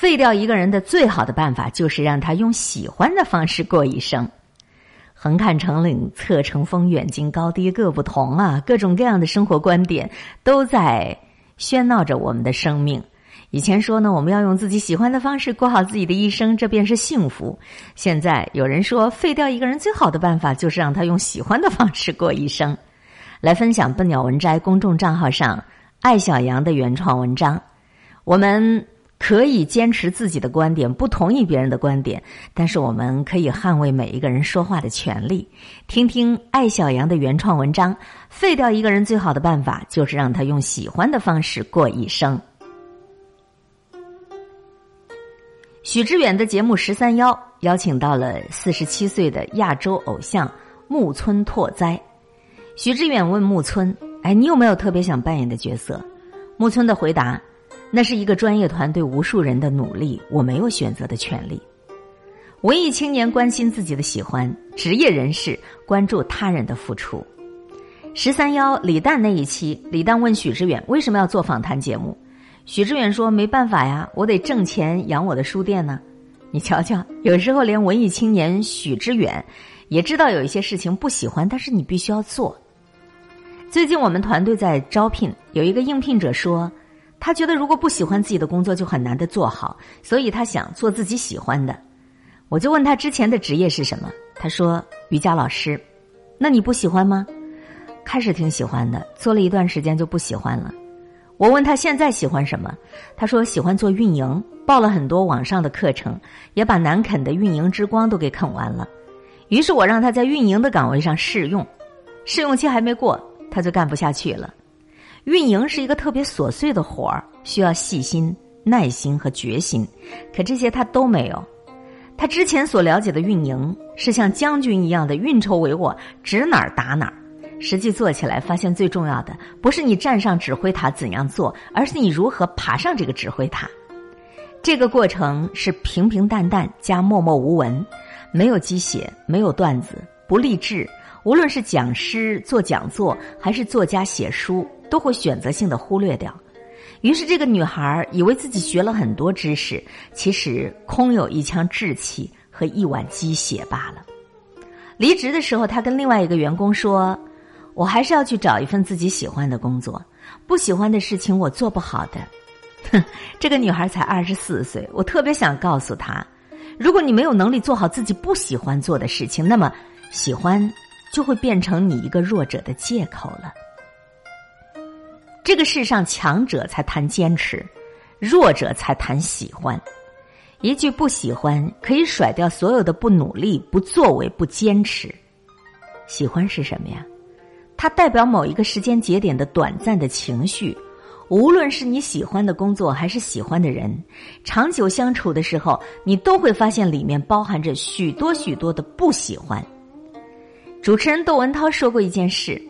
废掉一个人的最好的办法，就是让他用喜欢的方式过一生。横看成岭侧成峰，远近高低各不同啊！各种各样的生活观点都在喧闹着我们的生命。以前说呢，我们要用自己喜欢的方式过好自己的一生，这便是幸福。现在有人说，废掉一个人最好的办法，就是让他用喜欢的方式过一生。来分享笨鸟文摘公众账号上艾小羊的原创文章，我们。可以坚持自己的观点，不同意别人的观点，但是我们可以捍卫每一个人说话的权利。听听艾小羊的原创文章：废掉一个人最好的办法，就是让他用喜欢的方式过一生。许知远的节目《十三邀》邀请到了四十七岁的亚洲偶像木村拓哉。许知远问木村：“哎，你有没有特别想扮演的角色？”木村的回答。那是一个专业团队无数人的努力，我没有选择的权利。文艺青年关心自己的喜欢，职业人士关注他人的付出。十三幺李诞那一期，李诞问许知远为什么要做访谈节目，许知远说：“没办法呀，我得挣钱养我的书店呢。”你瞧瞧，有时候连文艺青年许知远也知道有一些事情不喜欢，但是你必须要做。最近我们团队在招聘，有一个应聘者说。他觉得如果不喜欢自己的工作，就很难的做好，所以他想做自己喜欢的。我就问他之前的职业是什么，他说瑜伽老师。那你不喜欢吗？开始挺喜欢的，做了一段时间就不喜欢了。我问他现在喜欢什么，他说喜欢做运营，报了很多网上的课程，也把难啃的运营之光都给啃完了。于是我让他在运营的岗位上试用，试用期还没过，他就干不下去了。运营是一个特别琐碎的活儿，需要细心、耐心和决心，可这些他都没有。他之前所了解的运营是像将军一样的运筹帷幄，指哪儿打哪儿。实际做起来，发现最重要的不是你站上指挥塔怎样做，而是你如何爬上这个指挥塔。这个过程是平平淡淡加默默无闻，没有鸡血，没有段子，不励志。无论是讲师做讲座，还是作家写书。都会选择性的忽略掉，于是这个女孩以为自己学了很多知识，其实空有一腔志气和一碗鸡血罢了。离职的时候，她跟另外一个员工说：“我还是要去找一份自己喜欢的工作，不喜欢的事情我做不好的。”哼，这个女孩才二十四岁，我特别想告诉她：如果你没有能力做好自己不喜欢做的事情，那么喜欢就会变成你一个弱者的借口了。这个世上，强者才谈坚持，弱者才谈喜欢。一句不喜欢，可以甩掉所有的不努力、不作为、不坚持。喜欢是什么呀？它代表某一个时间节点的短暂的情绪。无论是你喜欢的工作，还是喜欢的人，长久相处的时候，你都会发现里面包含着许多许多的不喜欢。主持人窦文涛说过一件事，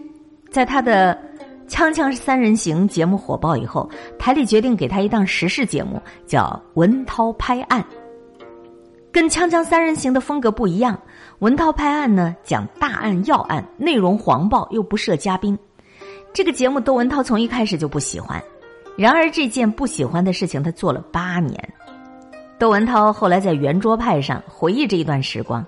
在他的。《锵锵三人行》节目火爆以后，台里决定给他一档时事节目，叫《文涛拍案》。跟《锵锵三人行》的风格不一样，《文涛拍案》呢讲大案要案，内容黄暴又不设嘉宾。这个节目窦文涛从一开始就不喜欢，然而这件不喜欢的事情他做了八年。窦文涛后来在圆桌派上回忆这一段时光，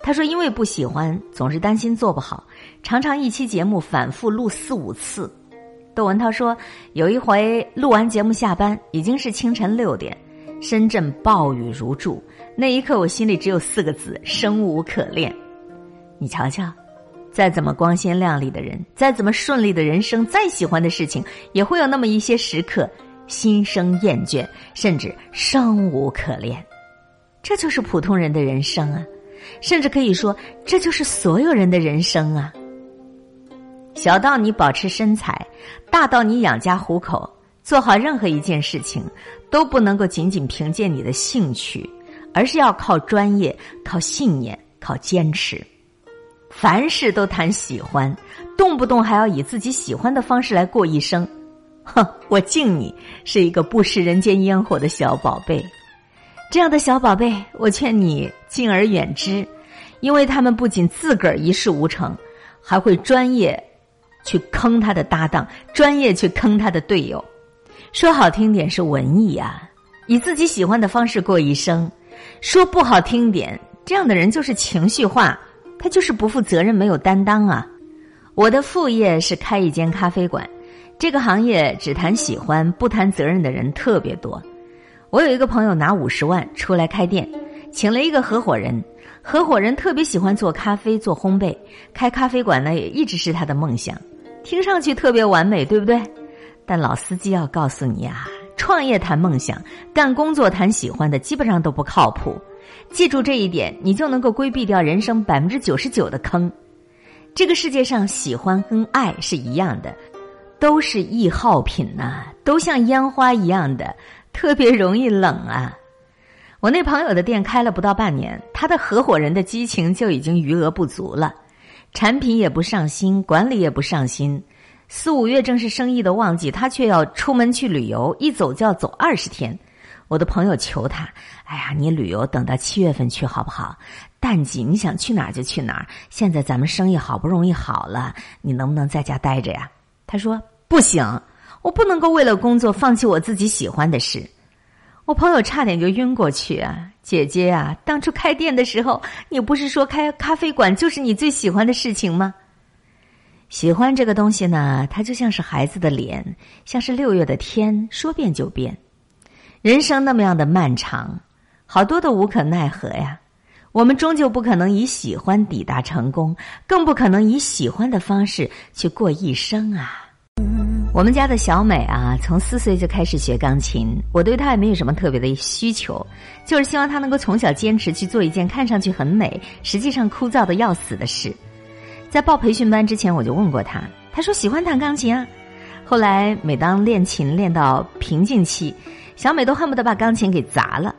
他说：“因为不喜欢，总是担心做不好，常常一期节目反复录四五次。”窦文涛说：“有一回录完节目下班，已经是清晨六点，深圳暴雨如注。那一刻，我心里只有四个字：生无可恋。你瞧瞧，再怎么光鲜亮丽的人，再怎么顺利的人生，再喜欢的事情，也会有那么一些时刻，心生厌倦，甚至生无可恋。这就是普通人的人生啊，甚至可以说，这就是所有人的人生啊。”小到你保持身材，大到你养家糊口，做好任何一件事情，都不能够仅仅凭借你的兴趣，而是要靠专业、靠信念、靠坚持。凡事都谈喜欢，动不动还要以自己喜欢的方式来过一生，哼！我敬你是一个不食人间烟火的小宝贝。这样的小宝贝，我劝你敬而远之，因为他们不仅自个儿一事无成，还会专业。去坑他的搭档，专业去坑他的队友，说好听点是文艺啊，以自己喜欢的方式过一生。说不好听点，这样的人就是情绪化，他就是不负责任、没有担当啊。我的副业是开一间咖啡馆，这个行业只谈喜欢不谈责任的人特别多。我有一个朋友拿五十万出来开店，请了一个合伙人，合伙人特别喜欢做咖啡、做烘焙，开咖啡馆呢也一直是他的梦想，听上去特别完美，对不对？但老司机要告诉你啊，创业谈梦想，干工作谈喜欢的基本上都不靠谱。记住这一点，你就能够规避掉人生百分之九十九的坑。这个世界上，喜欢跟爱是一样的，都是易耗品呐，都像烟花一样的，特别容易冷啊。我那朋友的店开了不到半年，他的合伙人的激情就已经余额不足了，产品也不上心，管理也不上心。四五月正是生意的旺季，他却要出门去旅游，一走就要走二十天。我的朋友求他：“哎呀，你旅游等到七月份去好不好？淡季你想去哪儿就去哪儿。现在咱们生意好不容易好了，你能不能在家待着呀？”他说：“不行，我不能够为了工作放弃我自己喜欢的事。”我朋友差点就晕过去啊！姐姐啊，当初开店的时候，你不是说开咖啡馆就是你最喜欢的事情吗？喜欢这个东西呢，它就像是孩子的脸，像是六月的天，说变就变。人生那么样的漫长，好多的无可奈何呀。我们终究不可能以喜欢抵达成功，更不可能以喜欢的方式去过一生啊。我们家的小美啊，从四岁就开始学钢琴，我对她也没有什么特别的需求，就是希望她能够从小坚持去做一件看上去很美，实际上枯燥的要死的事。在报培训班之前，我就问过她，她说喜欢弹钢琴啊。后来每当练琴练到瓶颈期。小美都恨不得把钢琴给砸了。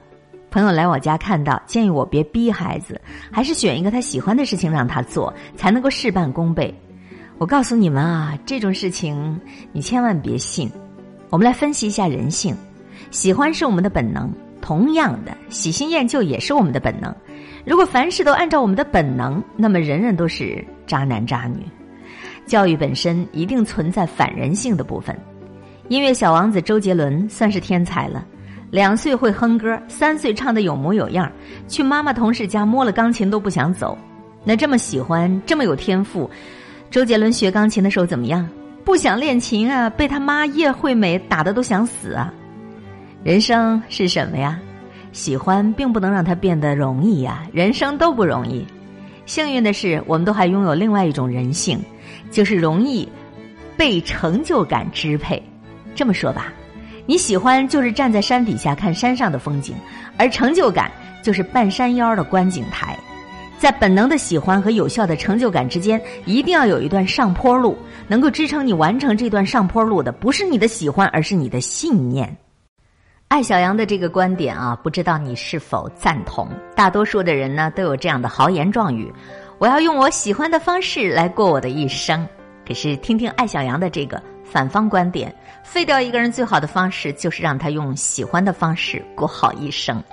朋友来我家看到，建议我别逼孩子，还是选一个他喜欢的事情让他做，才能够事半功倍。我告诉你们啊，这种事情你千万别信。我们来分析一下人性，喜欢是我们的本能，同样的，喜新厌旧也是我们的本能。如果凡事都按照我们的本能，那么人人都是渣男渣女。教育本身一定存在反人性的部分。音乐小王子周杰伦算是天才了，两岁会哼歌，三岁唱的有模有样，去妈妈同事家摸了钢琴都不想走。那这么喜欢，这么有天赋，周杰伦学钢琴的时候怎么样？不想练琴啊，被他妈叶惠美打的都想死啊。人生是什么呀？喜欢并不能让他变得容易呀，人生都不容易。幸运的是，我们都还拥有另外一种人性，就是容易被成就感支配。这么说吧，你喜欢就是站在山底下看山上的风景，而成就感就是半山腰的观景台。在本能的喜欢和有效的成就感之间，一定要有一段上坡路，能够支撑你完成这段上坡路的，不是你的喜欢，而是你的信念。艾小阳的这个观点啊，不知道你是否赞同？大多数的人呢，都有这样的豪言壮语：我要用我喜欢的方式来过我的一生。可是，听听艾小阳的这个。反方观点，废掉一个人最好的方式就是让他用喜欢的方式过好一生。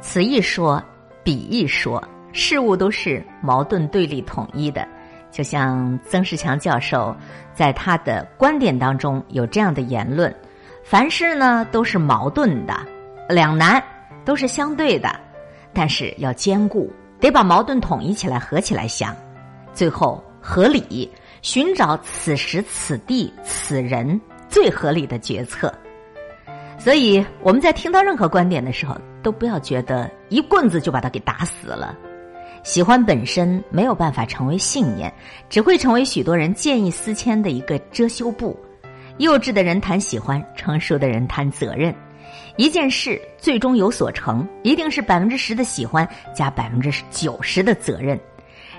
此一说，彼一说，事物都是矛盾对立统一的。就像曾仕强教授在他的观点当中有这样的言论：凡事呢都是矛盾的、两难，都是相对的，但是要兼顾，得把矛盾统一起来，合起来想，最后合理。寻找此时此地此人最合理的决策，所以我们在听到任何观点的时候，都不要觉得一棍子就把他给打死了。喜欢本身没有办法成为信念，只会成为许多人见异思迁的一个遮羞布。幼稚的人谈喜欢，成熟的人谈责任。一件事最终有所成，一定是百分之十的喜欢加百分之九十的责任。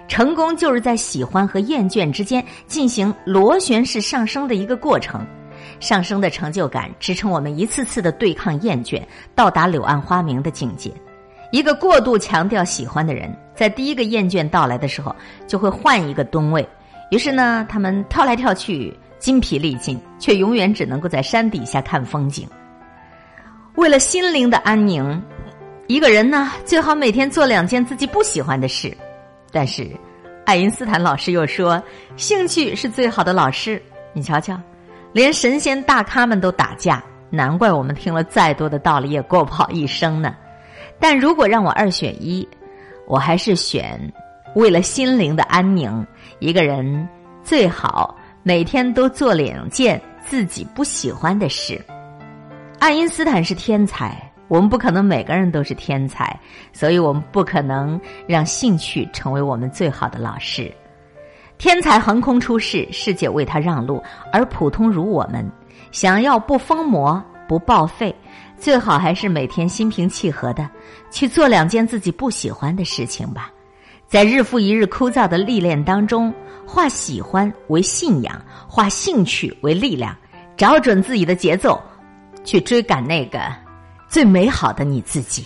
成功就是在喜欢和厌倦之间进行螺旋式上升的一个过程，上升的成就感支撑我们一次次的对抗厌倦，到达柳暗花明的境界。一个过度强调喜欢的人，在第一个厌倦到来的时候，就会换一个吨位，于是呢，他们跳来跳去，筋疲力尽，却永远只能够在山底下看风景。为了心灵的安宁，一个人呢，最好每天做两件自己不喜欢的事。但是，爱因斯坦老师又说，兴趣是最好的老师。你瞧瞧，连神仙大咖们都打架，难怪我们听了再多的道理也过不好一生呢。但如果让我二选一，我还是选为了心灵的安宁，一个人最好每天都做两件自己不喜欢的事。爱因斯坦是天才。我们不可能每个人都是天才，所以我们不可能让兴趣成为我们最好的老师。天才横空出世，世界为他让路；而普通如我们，想要不疯魔不报废，最好还是每天心平气和的去做两件自己不喜欢的事情吧。在日复一日枯燥的历练当中，化喜欢为信仰，化兴趣为力量，找准自己的节奏，去追赶那个。最美好的你自己。